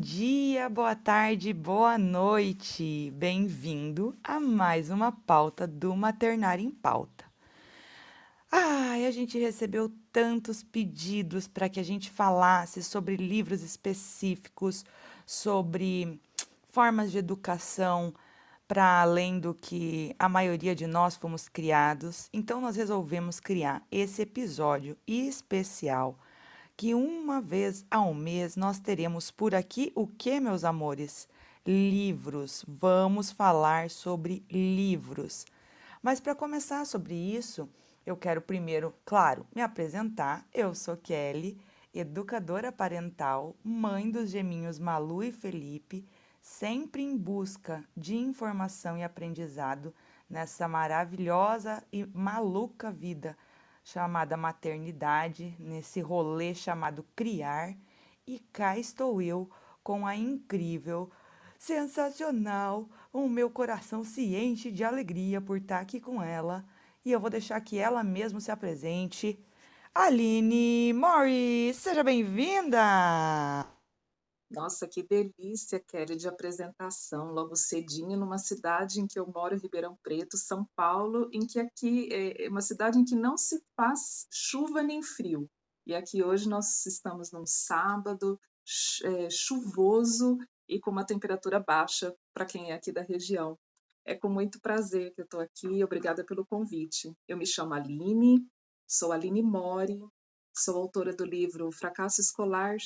dia, boa tarde, boa noite. Bem-vindo a mais uma pauta do Maternário em Pauta. Ai, a gente recebeu tantos pedidos para que a gente falasse sobre livros específicos, sobre formas de educação para além do que a maioria de nós fomos criados. Então nós resolvemos criar esse episódio especial que uma vez ao mês nós teremos por aqui o que, meus amores? Livros. Vamos falar sobre livros. Mas para começar sobre isso, eu quero primeiro, claro, me apresentar. Eu sou Kelly, educadora parental, mãe dos geminhos Malu e Felipe, sempre em busca de informação e aprendizado nessa maravilhosa e maluca vida chamada maternidade, nesse rolê chamado criar, e cá estou eu com a incrível, sensacional, o meu coração se enche de alegria por estar aqui com ela, e eu vou deixar que ela mesma se apresente. Aline Morris, seja bem-vinda! Nossa, que delícia, Kelly, de apresentação, logo cedinho, numa cidade em que eu moro, Ribeirão Preto, São Paulo, em que aqui é uma cidade em que não se faz chuva nem frio. E aqui hoje nós estamos num sábado é, chuvoso e com uma temperatura baixa para quem é aqui da região. É com muito prazer que eu estou aqui, obrigada pelo convite. Eu me chamo Aline, sou Aline Mori, sou autora do livro Fracasso Escolar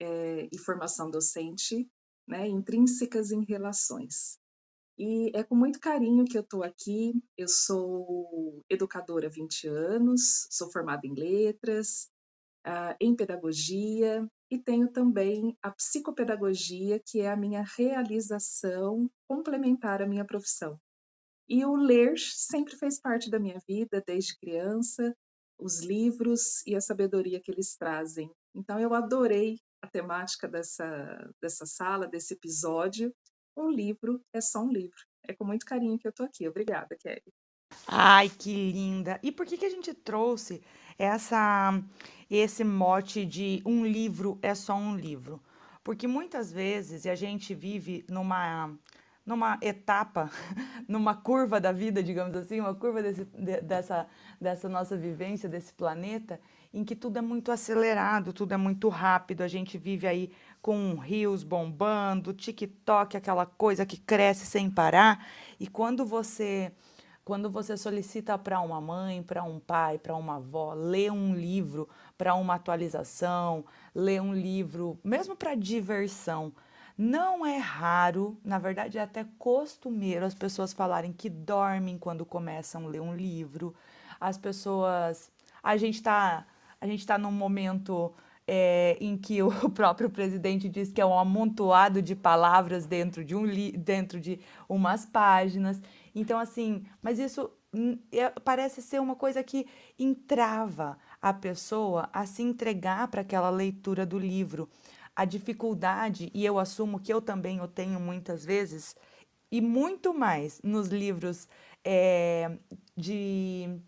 é, e formação docente, né, intrínsecas em relações. E é com muito carinho que eu estou aqui. Eu sou educadora há 20 anos, sou formada em letras, uh, em pedagogia e tenho também a psicopedagogia, que é a minha realização complementar à minha profissão. E o ler sempre fez parte da minha vida desde criança, os livros e a sabedoria que eles trazem. Então eu adorei a temática dessa, dessa sala, desse episódio. Um livro é só um livro. É com muito carinho que eu estou aqui. Obrigada, Kelly. Ai, que linda! E por que, que a gente trouxe essa, esse mote de um livro é só um livro? Porque muitas vezes a gente vive numa, numa etapa, numa curva da vida, digamos assim, uma curva desse, de, dessa, dessa nossa vivência, desse planeta, em que tudo é muito acelerado, tudo é muito rápido, a gente vive aí com rios bombando, TikTok, aquela coisa que cresce sem parar, e quando você quando você solicita para uma mãe, para um pai, para uma avó, ler um livro para uma atualização, ler um livro, mesmo para diversão, não é raro, na verdade é até costumeiro as pessoas falarem que dormem quando começam a ler um livro. As pessoas. A gente está a gente está num momento é, em que o próprio presidente diz que é um amontoado de palavras dentro de, um dentro de umas páginas. Então, assim, mas isso é, parece ser uma coisa que entrava a pessoa a se entregar para aquela leitura do livro. A dificuldade, e eu assumo que eu também o tenho muitas vezes, e muito mais nos livros é, de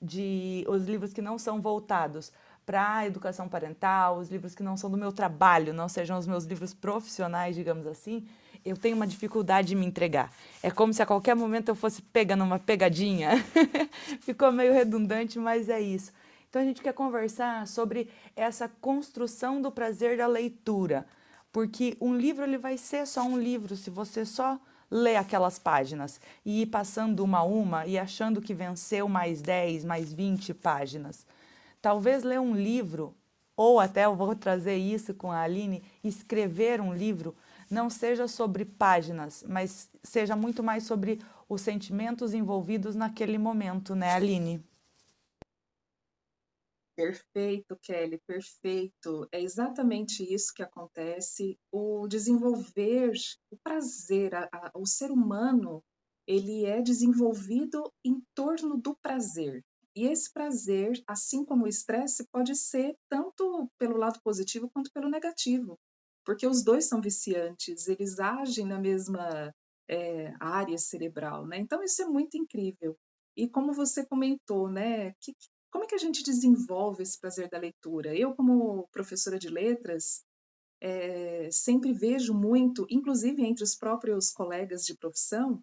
de os livros que não são voltados para a educação parental, os livros que não são do meu trabalho, não sejam os meus livros profissionais, digamos assim, eu tenho uma dificuldade de me entregar. É como se a qualquer momento eu fosse pegando uma pegadinha. Ficou meio redundante, mas é isso. Então a gente quer conversar sobre essa construção do prazer da leitura, porque um livro ele vai ser só um livro se você só ler aquelas páginas e ir passando uma a uma e achando que venceu mais 10, mais 20 páginas. Talvez ler um livro, ou até eu vou trazer isso com a Aline, escrever um livro não seja sobre páginas, mas seja muito mais sobre os sentimentos envolvidos naquele momento, né, Aline? Perfeito, Kelly, perfeito. É exatamente isso que acontece. O desenvolver, o prazer, a, a, o ser humano, ele é desenvolvido em torno do prazer. E esse prazer, assim como o estresse, pode ser tanto pelo lado positivo quanto pelo negativo, porque os dois são viciantes, eles agem na mesma é, área cerebral, né? Então isso é muito incrível. E como você comentou, né? Que, como é que a gente desenvolve esse prazer da leitura? Eu, como professora de letras, eh, sempre vejo muito, inclusive entre os próprios colegas de profissão,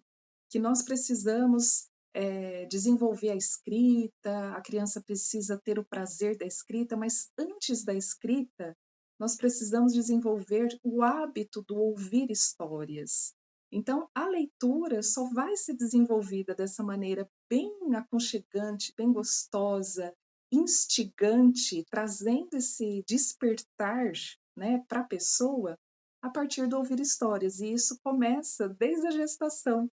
que nós precisamos, eh, desenvolver a escrita, a criança precisa ter o prazer da escrita, mas antes da escrita, nós precisamos desenvolver o hábito do ouvir histórias. Então, a leitura só vai ser desenvolvida dessa maneira bem aconchegante, bem gostosa, instigante, trazendo esse despertar, né, para a pessoa, a partir do ouvir histórias, e isso começa desde a gestação,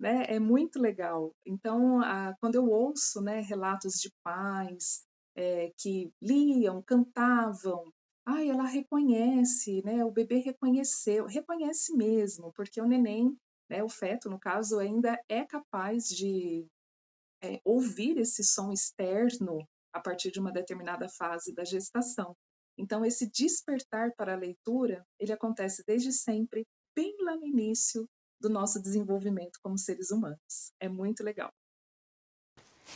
né, é muito legal. Então, a quando eu ouço, né, relatos de pais, eh, que liam, cantavam, "Ai, ela reconhece, né, o bebê reconheceu", reconhece mesmo, porque o neném, né, o feto, no caso, ainda é capaz de, eh, ouvir esse som externo a partir de uma determinada fase da gestação. Então esse despertar para a leitura, ele acontece desde sempre, bem lá no início do nosso desenvolvimento como seres humanos. É muito legal.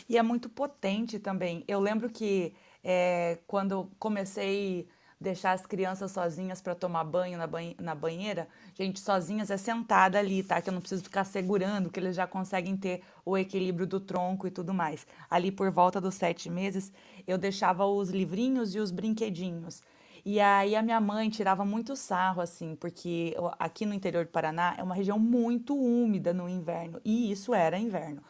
E é muito potente também. Eu lembro que, eh, quando comecei deixar as crianças sozinhas para tomar banho na banhe na banheira, gente, sozinhas é sentada ali, tá, que eu não preciso ficar segurando, que eles já conseguem ter o equilíbrio do tronco e tudo mais. Ali por volta dos 7 meses, eu deixava os livrinhos e os brinquedinhos. E aí a minha mãe tirava muito sarro, assim, porque aqui no interior do Paraná é uma região muito úmida no inverno, e isso era inverno.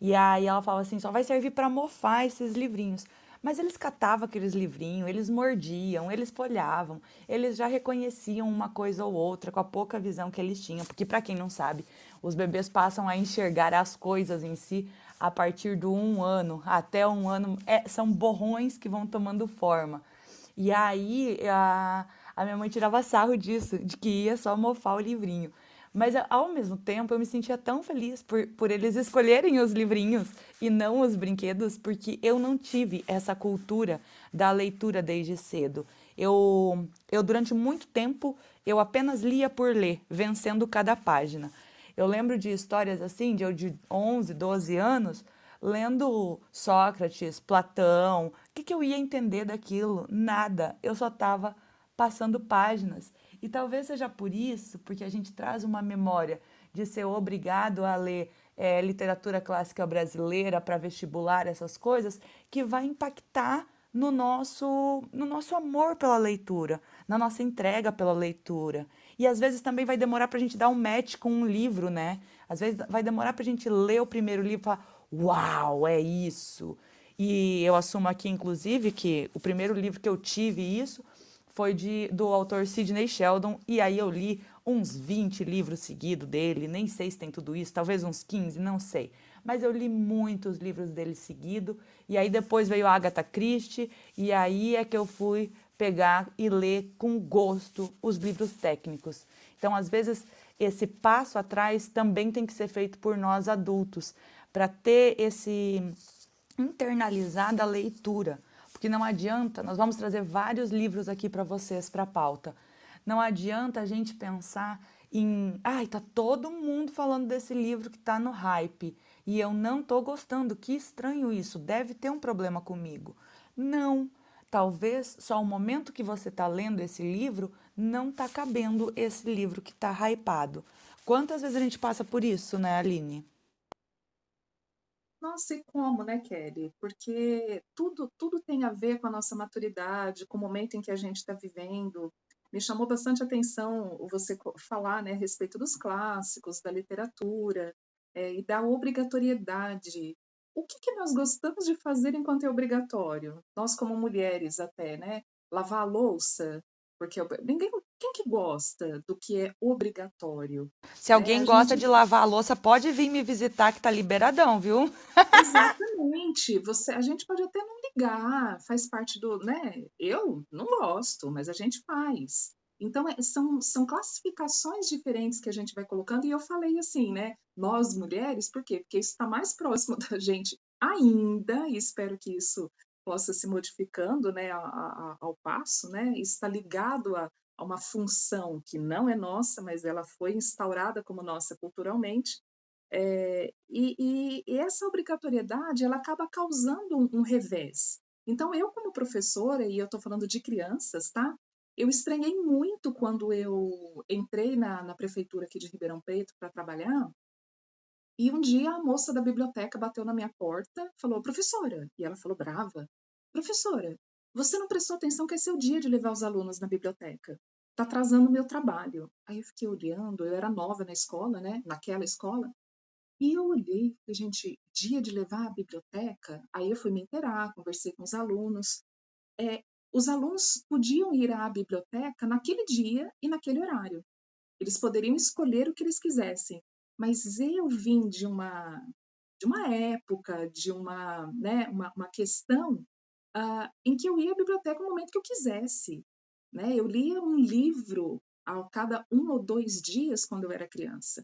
E aí ela falava assim: "Só vai servir para mofar esses livrinhos". Mas eles catavam aqueles livrinhos, eles mordiam, eles folhavam, eles já reconheciam uma coisa ou outra com a pouca visão que eles tinham, porque para quem não sabe, os bebês passam a enxergar as coisas em si a partir do um ano até um ano, é, são borrões que vão tomando forma. E aí a, a minha mãe tirava sarro disso, de que ia só mofar o livrinho. Mas ao mesmo tempo eu me sentia tão feliz por, por eles escolherem os livrinhos e não os brinquedos, porque eu não tive essa cultura da leitura desde cedo. Eu, eu durante muito tempo eu apenas lia por ler, vencendo cada página. Eu lembro de histórias assim, de eu de 11, 12 anos, lendo Sócrates, Platão. O que, que eu ia entender daquilo? Nada. Eu só estava passando páginas. E talvez seja por isso, porque a gente traz uma memória de ser obrigado a ler é, literatura clássica brasileira para vestibular, essas coisas, que vai impactar no nosso, no nosso amor pela leitura, na nossa entrega pela leitura. E às vezes também vai demorar para a gente dar um match com um livro, né? Às vezes vai demorar para a gente ler o primeiro livro e falar: Uau, é isso! E eu assumo aqui, inclusive, que o primeiro livro que eu tive isso foi de, do autor Sidney Sheldon, e aí eu li uns 20 livros seguidos dele, nem sei se tem tudo isso, talvez uns 15, não sei. Mas eu li muitos livros dele seguido, e aí depois veio a Agatha Christie, e aí é que eu fui pegar e ler com gosto os livros técnicos. Então, às vezes, esse passo atrás também tem que ser feito por nós adultos, para ter esse internalizada a leitura que não adianta, nós vamos trazer vários livros aqui para vocês para pauta. Não adianta a gente pensar em, ai, tá todo mundo falando desse livro que está no hype e eu não estou gostando. Que estranho isso, deve ter um problema comigo. Não, talvez só o momento que você está lendo esse livro não está cabendo esse livro que está hypado. Quantas vezes a gente passa por isso, né, Aline? Nossa, e como, né, Kelly? Porque tudo, tudo tem a ver com a nossa maturidade, com o momento em que a gente está vivendo. Me chamou bastante atenção você falar né, a respeito dos clássicos, da literatura é, e da obrigatoriedade. O que, que nós gostamos de fazer enquanto é obrigatório? Nós, como mulheres, até, né? Lavar a louça, porque ninguém, quem que gosta do que é obrigatório? Se alguém é, gosta gente... de lavar a louça, pode vir me visitar que tá liberadão, viu? Exatamente. Você, a gente pode até não ligar, faz parte do, né? Eu não gosto, mas a gente faz. Então, é, são, são classificações diferentes que a gente vai colocando, e eu falei assim, né? Nós mulheres, por quê? Porque isso está mais próximo da gente ainda, e espero que isso possa se modificando né, a, a, ao passo, né? Isso está ligado a, a uma função que não é nossa, mas ela foi instaurada como nossa culturalmente, é, e, e, e, essa obrigatoriedade ela acaba causando um, um, revés. Então, eu como professora, e eu estou falando de crianças, tá? Eu estranhei muito quando eu entrei na na prefeitura aqui de Ribeirão Preto pra trabalhar e um dia a moça da biblioteca bateu na minha porta, falou: "Professora", e ela falou brava: "Professora, você não prestou atenção que é seu dia de levar os alunos na biblioteca, tá atrasando o meu trabalho". Aí eu fiquei olhando, eu era nova na escola, né, naquela escola, e eu olhei, falei: "Gente, dia de levar à biblioteca?". Aí eu fui me inteirar, conversei com os alunos, eh, os alunos podiam ir à biblioteca naquele dia e naquele horário. Eles poderiam escolher o que eles quisessem, mas eu vim de uma de uma época, de uma, né, uma uma questão, hã, em que eu ia à biblioteca no momento que eu quisesse, né, eu lia um livro a cada 1 ou 2 dias quando eu era criança.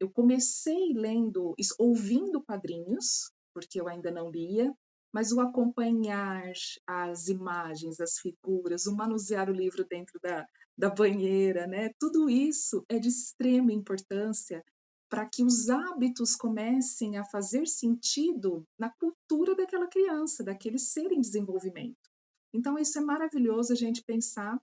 Eu comecei lendo ouvindo quadrinhos, porque eu ainda não lia, mas o acompanhar as imagens, as figuras, o manusear o livro dentro da da banheira, né, tudo isso é de extrema importância pra que os hábitos comecem a fazer sentido na cultura daquela criança, daquele ser em desenvolvimento. Então isso é maravilhoso a gente pensar,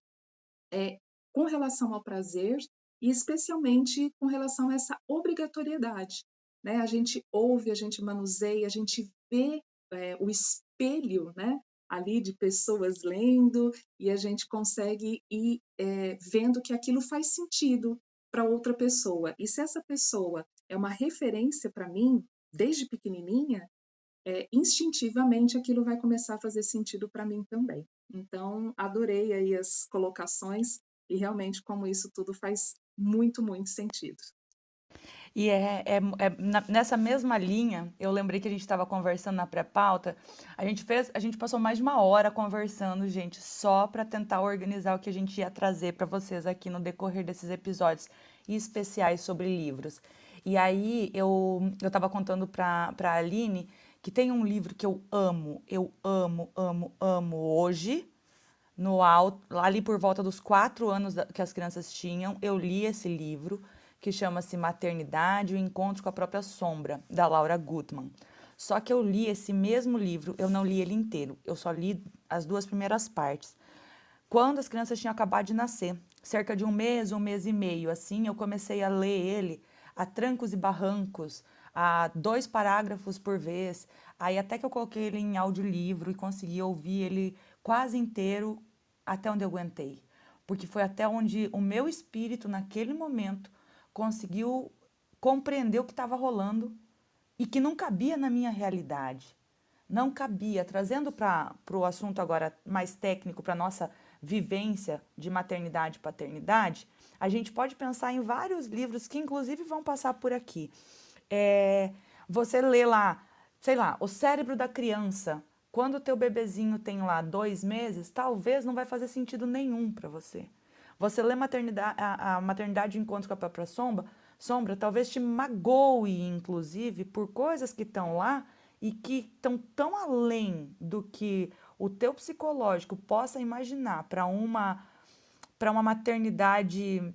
eh, com relação ao prazer e especialmente com relação a essa obrigatoriedade, né, a gente ouve, a gente manuseia, a gente vê, eh, o espelho, né, ali de pessoas lendo e a gente consegue ir, eh, vendo que aquilo faz sentido pra outra pessoa. E se essa pessoa é uma referência pra mim, desde pequenininha, eh, instintivamente aquilo vai começar a fazer sentido pra mim também. Então adorei aí as colocações e realmente como isso tudo faz muito, muito sentido. E é é é na nessa mesma linha, eu lembrei que a gente estava conversando na pré-pauta, a gente fez a gente passou mais de 1 hora conversando, gente, só pra tentar organizar o que a gente ia trazer pra vocês aqui no decorrer desses episódios especiais sobre livros. E aí eu eu estava contando pra pra Aline que tem um livro que eu amo, eu amo, amo, amo hoje, no al ali por volta dos 4 anos que as crianças tinham, eu li esse livro, que chama-se Maternidade: O Encontro com a Própria Sombra, da Laura Gutman. Só que eu li esse mesmo livro, eu não li ele inteiro, eu só li as 2 primeiras partes, quando as crianças tinham acabado de nascer, cerca de 1 mês, 1 mês e meio, assim, eu comecei a ler ele a trancos e barrancos, a 2 parágrafos por vez, aí até que eu coloquei ele em audiolivro e consegui ouvir ele quase inteiro até onde eu aguentei, porque foi até onde o meu espírito, naquele momento, conseguiu compreender o que estava rolando e que não cabia na minha realidade. Não cabia. Trazendo para o assunto agora mais técnico, pra nossa vivência de maternidade e paternidade, a gente pode pensar em vários livros que inclusive vão passar por aqui. Eh, você lê lá, sei lá, O Cérebro da Criança, quando o teu bebezinho tem lá 2 meses, talvez não vai fazer sentido nenhum pra você. Você lê maternida a a Maternidade: Encontro com a Própria Sombra sombra, talvez te magoe inclusive por coisas que estão lá e que estão tão além do que o teu psicológico possa imaginar pra uma pra uma maternidade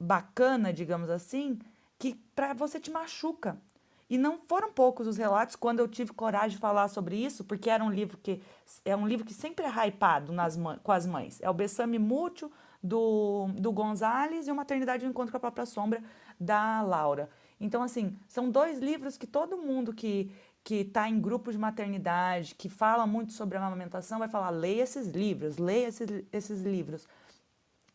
bacana, digamos assim, que pra você te machuca. E não foram poucos os relatos quando eu tive coragem de falar sobre isso, porque era um livro que é um livro que sempre é hypado nas com as mães, é o Bessame Mútuo, do do Gonzales e o Maternidade: O Encontro com a Própria Sombra, da Laura. Então assim, são 2 livros que todo mundo que que tá em grupo de maternidade, que fala muito sobre a amamentação, vai falar: "Leia esses livros, leia esses esses livros".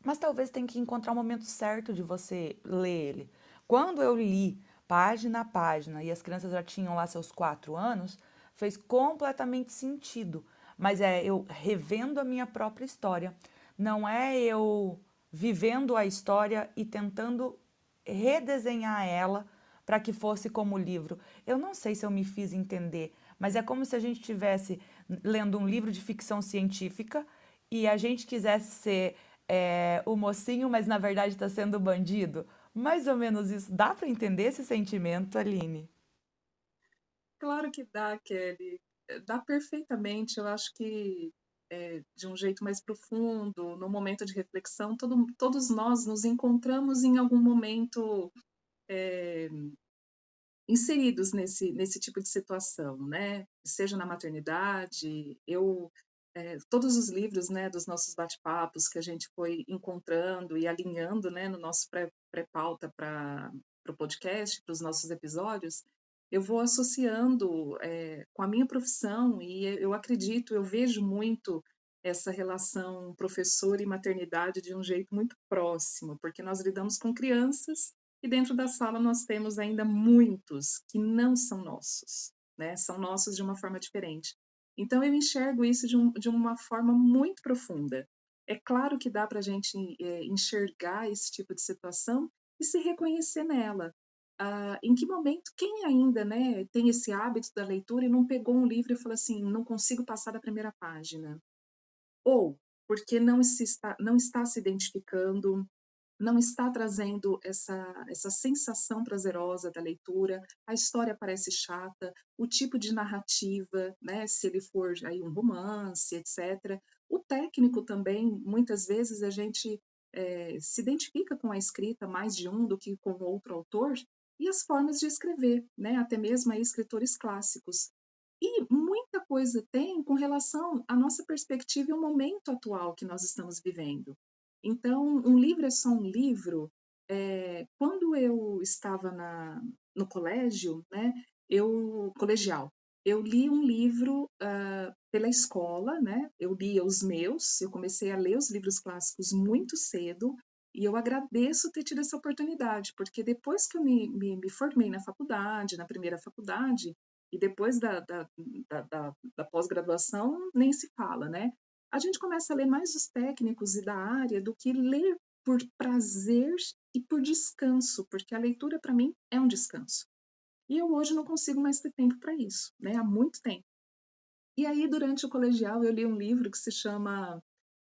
Mas talvez tenha que encontrar o momento certo de você ler ele. Quando eu li página a página e as crianças já tinham lá seus 4 anos, fez completamente sentido, mas é eu revendo a minha própria história. Não é eu vivendo a história e tentando redesenhar ela pra que fosse como livro. Eu não sei se eu me fiz entender, mas é como se a gente estivesse lendo um livro de ficção científica e a gente quisesse ser, eh, o mocinho, mas na verdade tá sendo o bandido. Mais ou menos isso. Dá pra entender esse sentimento, Aline? Claro que dá, Kelly. Dá perfeitamente. Eu acho que, eh, de um jeito mais profundo, num momento de reflexão, todo todos nós nos encontramos em algum momento, eh, inseridos nesse nesse tipo de situação, né. Seja na maternidade, eu é, todos os livros, né, dos nossos bate-papos que a gente foi encontrando e alinhando, né, no nosso pré-pauta para o podcast, para os nossos episódios, eu vou associando é, com a minha profissão e eu acredito, eu vejo muito essa relação professor e maternidade de um jeito muito próximo, porque nós lidamos com crianças e dentro da sala nós temos ainda muitos que não são nossos, né? São nossos de uma forma diferente. Então eu enxergo isso de, um, de uma forma muito profunda. É claro que dá para a gente é, enxergar esse tipo de situação e se reconhecer nela. Ah, em que momento, quem ainda né, tem esse hábito da leitura e não pegou um livro e falou assim, não consigo passar da primeira página? Ou porque não, se está, não está se identificando não está trazendo essa, essa sensação prazerosa da leitura, a história parece chata, o tipo de narrativa, né, se ele for aí um romance, etc. O técnico também, muitas vezes a gente é, se identifica com a escrita mais de um do que com outro autor, e as formas de escrever, né, até mesmo escritores clássicos. E muita coisa tem com relação à nossa perspectiva e o momento atual que nós estamos vivendo. Então, um livro é só um livro. É, quando eu estava na, no colégio, né, eu colegial, eu li um livro uh, pela escola, né? Eu lia os meus. Eu comecei a ler os livros clássicos muito cedo e eu agradeço ter tido essa oportunidade, porque depois que eu me, me, me formei na faculdade, na primeira faculdade, e depois da, da, da, da, da pós-graduação, nem se fala, né? a gente começa a ler mais os técnicos e da área do que ler por prazer e por descanso, porque a leitura para mim é um descanso. E eu hoje não consigo mais ter tempo para isso, né? Há muito tempo. E aí, durante o colegial, eu li um livro que se chama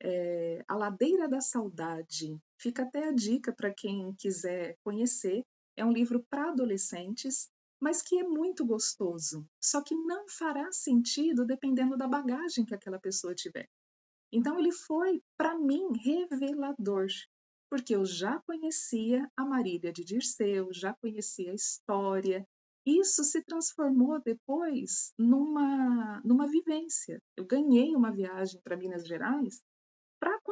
é, A Ladeira da Saudade. Fica até a dica para quem quiser conhecer. É um livro para adolescentes, mas que é muito gostoso. Só que não fará sentido dependendo da bagagem que aquela pessoa tiver. Então ele foi, para mim, revelador, porque eu já conhecia a Marília de Dirceu, já conhecia a história. Isso se transformou depois numa, numa vivência. Eu ganhei uma viagem para Minas Gerais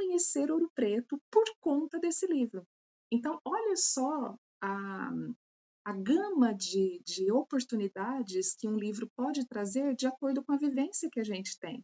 conhecer Ouro Preto por conta desse livro. Então, olha só a, a gama de, de oportunidades que um livro pode trazer de acordo com a vivência que a gente tem.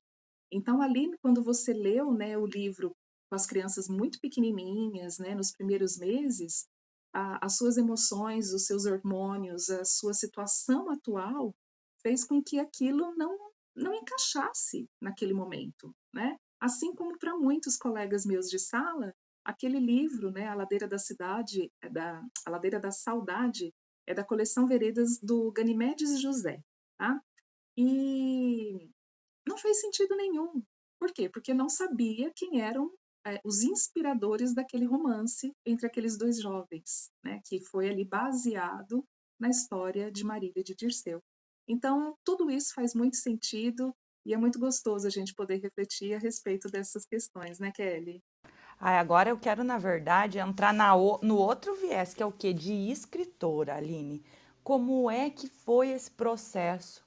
Então, ali, quando você leu né, o livro com as crianças muito pequenininhas, né, nos primeiros meses, a, as suas emoções, os seus hormônios, a sua situação atual fez com que aquilo não, não encaixasse naquele momento, né? Assim como para muitos colegas meus de sala, aquele livro, né, A Ladeira da Cidade, é da, A Ladeira da Saudade, é da coleção Veredas do Ganimedes José, tá? E não fez sentido nenhum. Por quê? Porque não sabia quem eram é, os inspiradores daquele romance entre aqueles dois jovens, né, que foi ali baseado na história de Marília de Dirceu. Então, tudo isso faz muito sentido e é muito gostoso a gente poder refletir a respeito dessas questões, né, Kelly? Ah, agora eu quero, na verdade, entrar na, no outro viés, que é o que? De escritora, Aline. Como é que foi esse processo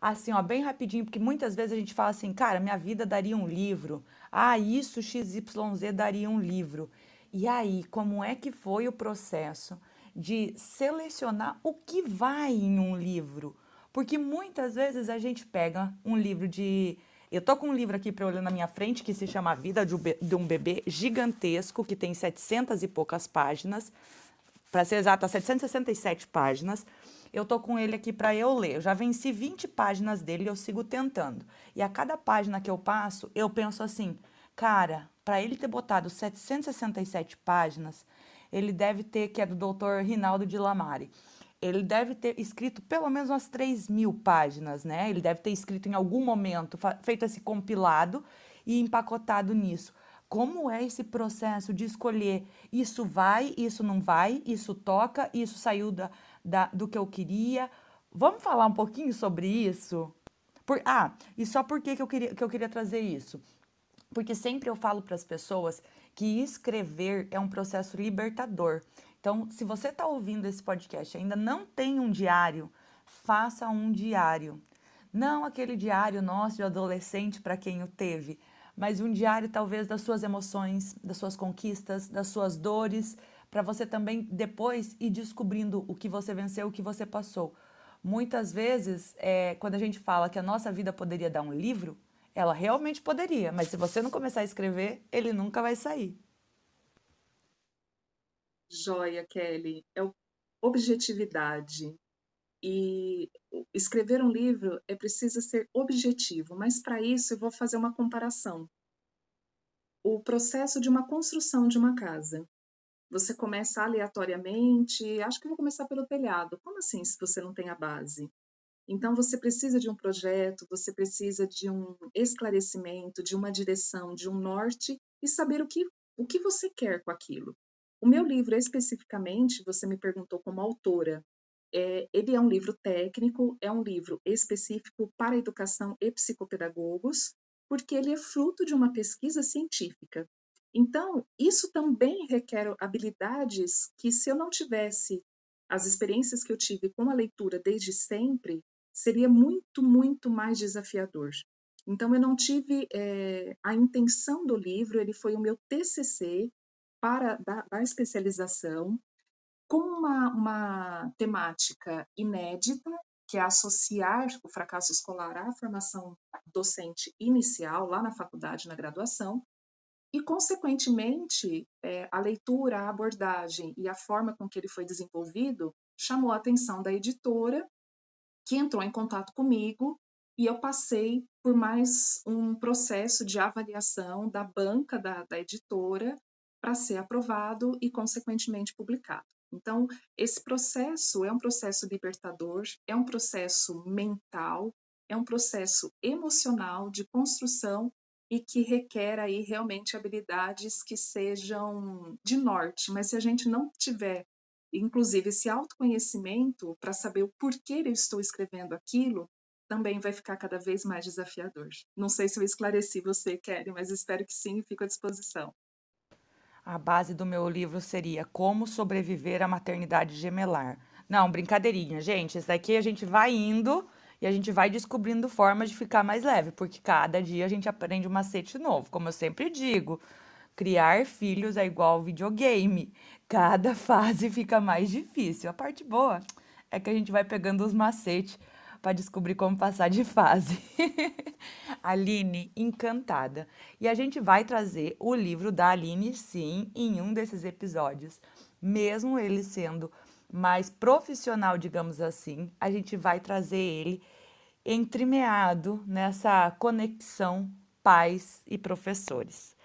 assim, ó, bem rapidinho, porque muitas vezes a gente fala assim, cara, minha vida daria um livro. Ah, isso XYZ daria um livro. E aí, como é que foi o processo de selecionar o que vai em um livro? Porque muitas vezes a gente pega um livro de. Eu tô com um livro aqui para olhar na minha frente que se chama A Vida de um Bebê Gigantesco, que tem 700 e poucas páginas. Para ser exato, 767 páginas. Eu tô com ele aqui para eu ler. Eu já venci 20 páginas dele e eu sigo tentando. E a cada página que eu passo, eu penso assim, cara, para ele ter botado 767 páginas, ele deve ter, que é do Dr. Rinaldo de Lamare, ele deve ter escrito pelo menos umas 3 mil páginas, né? Ele deve ter escrito em algum momento, feito esse compilado e empacotado nisso. Como é esse processo de escolher isso vai, isso não vai, isso toca, isso saiu da, da, do que eu queria. Vamos falar um pouquinho sobre isso? Por, ah, e só por que, que, eu queria, que eu queria trazer isso? Porque sempre eu falo para as pessoas que escrever é um processo libertador. Então, se você está ouvindo esse podcast e ainda não tem um diário, faça um diário. Não aquele diário nosso de adolescente para quem o teve, mas um diário talvez das suas emoções, das suas conquistas, das suas dores, para você também depois ir descobrindo o que você venceu, o que você passou. Muitas vezes, é, quando a gente fala que a nossa vida poderia dar um livro, ela realmente poderia, mas se você não começar a escrever, ele nunca vai sair. Joia, Kelly. É objetividade. E escrever um livro é preciso ser objetivo, mas para isso eu vou fazer uma comparação. O processo de uma construção de uma casa. Você começa aleatoriamente, acho que vou começar pelo telhado. Como assim, se você não tem a base? Então, você precisa de um projeto, você precisa de um esclarecimento, de uma direção, de um norte e saber o que, o que você quer com aquilo. O meu livro, especificamente, você me perguntou como autora, é, ele é um livro técnico, é um livro específico para educação e psicopedagogos, porque ele é fruto de uma pesquisa científica. Então, isso também requer habilidades que, se eu não tivesse as experiências que eu tive com a leitura desde sempre, seria muito, muito mais desafiador. Então, eu não tive é, a intenção do livro, ele foi o meu TCC para da, da especialização, com uma, uma temática inédita, que é associar o fracasso escolar à formação docente inicial, lá na faculdade, na graduação, e, consequentemente, é, a leitura, a abordagem e a forma com que ele foi desenvolvido chamou a atenção da editora, que entrou em contato comigo e eu passei por mais um processo de avaliação da banca da, da editora para ser aprovado e, consequentemente, publicado. Então, esse processo é um processo libertador, é um processo mental, é um processo emocional de construção e que requer aí realmente habilidades que sejam de norte. Mas se a gente não tiver, inclusive, esse autoconhecimento para saber o porquê eu estou escrevendo aquilo, também vai ficar cada vez mais desafiador. Não sei se eu esclareci você, Kelly, mas espero que sim fico à disposição. A base do meu livro seria Como Sobreviver à Maternidade Gemelar. Não, brincadeirinha, gente. Isso daqui a gente vai indo e a gente vai descobrindo formas de ficar mais leve, porque cada dia a gente aprende um macete novo. Como eu sempre digo, criar filhos é igual videogame. Cada fase fica mais difícil. A parte boa é que a gente vai pegando os macetes para descobrir como passar de fase. Aline, encantada. E a gente vai trazer o livro da Aline, sim, em um desses episódios. Mesmo ele sendo mais profissional, digamos assim, a gente vai trazer ele entremeado nessa conexão pais e professores.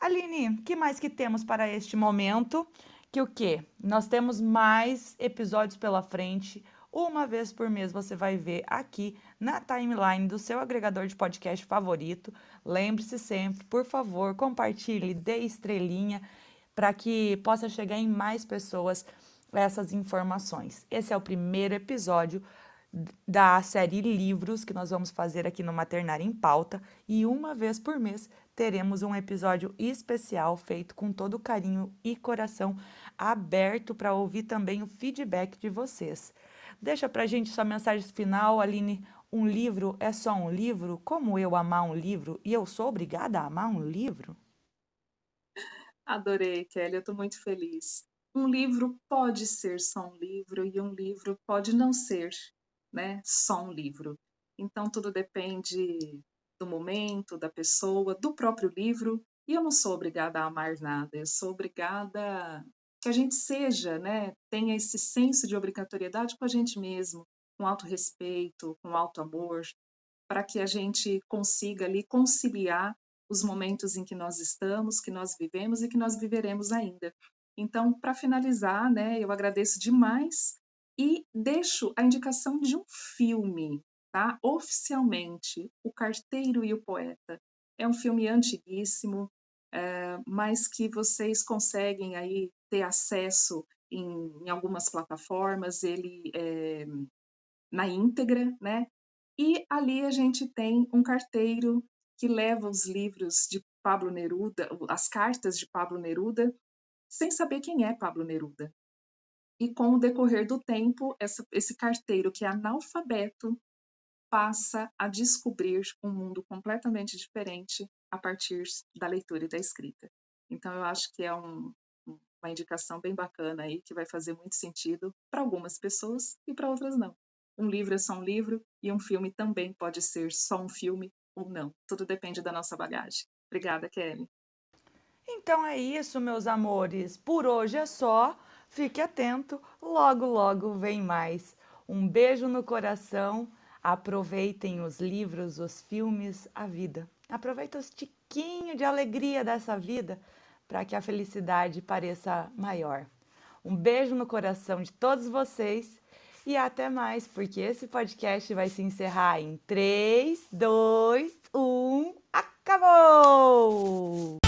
Aline, que mais que temos para este momento? Que o quê? Nós temos mais episódios pela frente uma vez por mês você vai ver aqui na timeline do seu agregador de podcast favorito. Lembre-se sempre, por favor, compartilhe, dê estrelinha para que possa chegar em mais pessoas essas informações. Esse é o primeiro episódio da série Livros que nós vamos fazer aqui no Maternário em Pauta e uma vez por mês teremos um episódio especial feito com todo carinho e coração aberto para ouvir também o feedback de vocês. Deixa pra gente sua mensagem final, Aline. Um livro é só um livro? Como eu amar um livro? E eu sou obrigada a amar um livro? Adorei, Kelly. Eu estou muito feliz. Um livro pode ser só um livro e um livro pode não ser, né? Só um livro. Então tudo depende do momento, da pessoa, do próprio livro. E eu não sou obrigada a amar nada. Eu sou obrigada que a gente seja, né, tenha esse senso de obrigatoriedade com a gente mesmo, com alto respeito, com alto amor, para que a gente consiga ali conciliar os momentos em que nós estamos, que nós vivemos e que nós viveremos ainda. Então, para finalizar, né, eu agradeço demais e deixo a indicação de um filme, tá? Oficialmente, O Carteiro e o Poeta. É um filme antiguíssimo, é, mas que vocês conseguem aí ter acesso em, em algumas plataformas, ele é, na íntegra, né? E ali a gente tem um carteiro que leva os livros de Pablo Neruda, as cartas de Pablo Neruda, sem saber quem é Pablo Neruda. E com o decorrer do tempo, essa, esse carteiro que é analfabeto passa a descobrir um mundo completamente diferente a partir da leitura e da escrita. Então, eu acho que é um, uma indicação bem bacana aí que vai fazer muito sentido para algumas pessoas e para outras não. Um livro é só um livro e um filme também pode ser só um filme ou não. Tudo depende da nossa bagagem. Obrigada, Kelly. Então é isso, meus amores. Por hoje é só. Fique atento, logo, logo vem mais. Um beijo no coração. Aproveitem os livros, os filmes, a vida. Aproveita os tiquinhos de alegria dessa vida para que a felicidade pareça maior. Um beijo no coração de todos vocês e até mais, porque esse podcast vai se encerrar em 3, 2, 1. Acabou!